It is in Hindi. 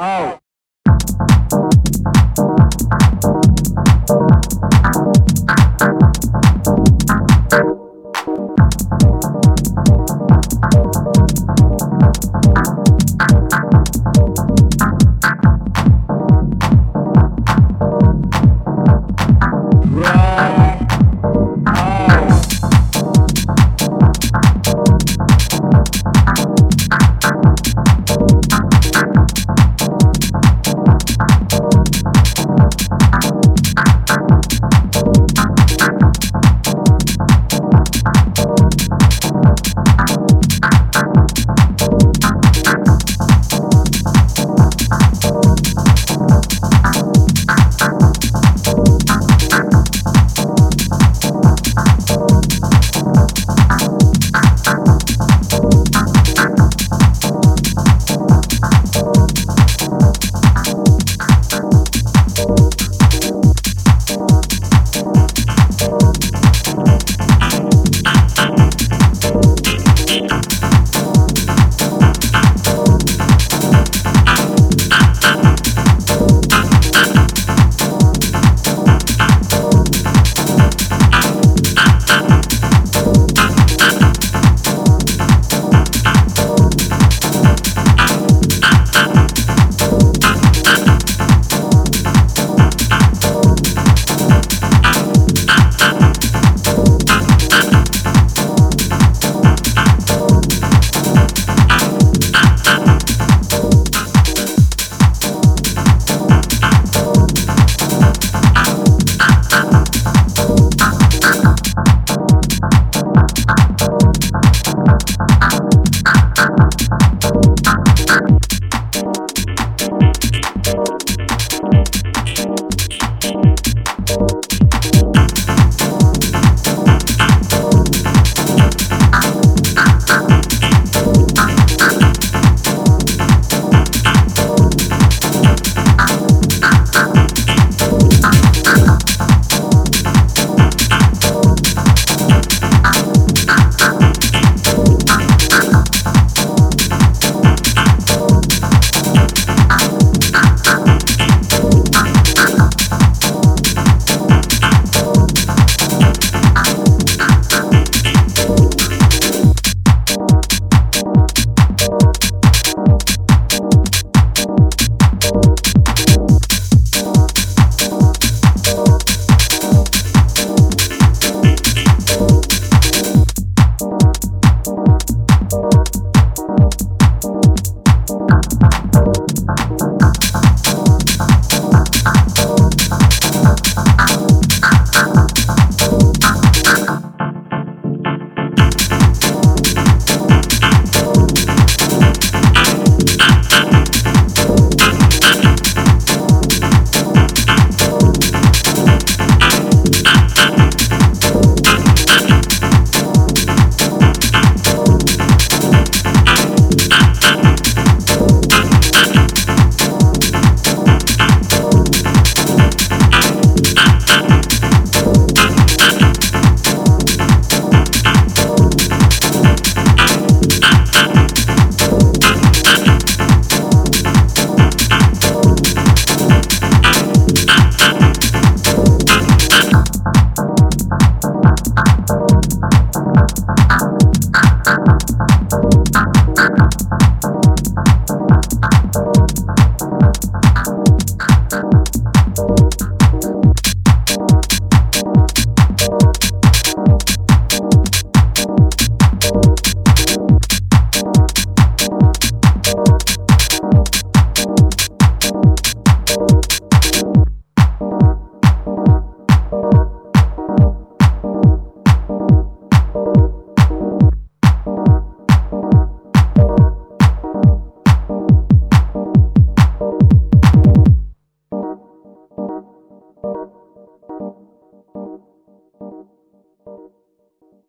out.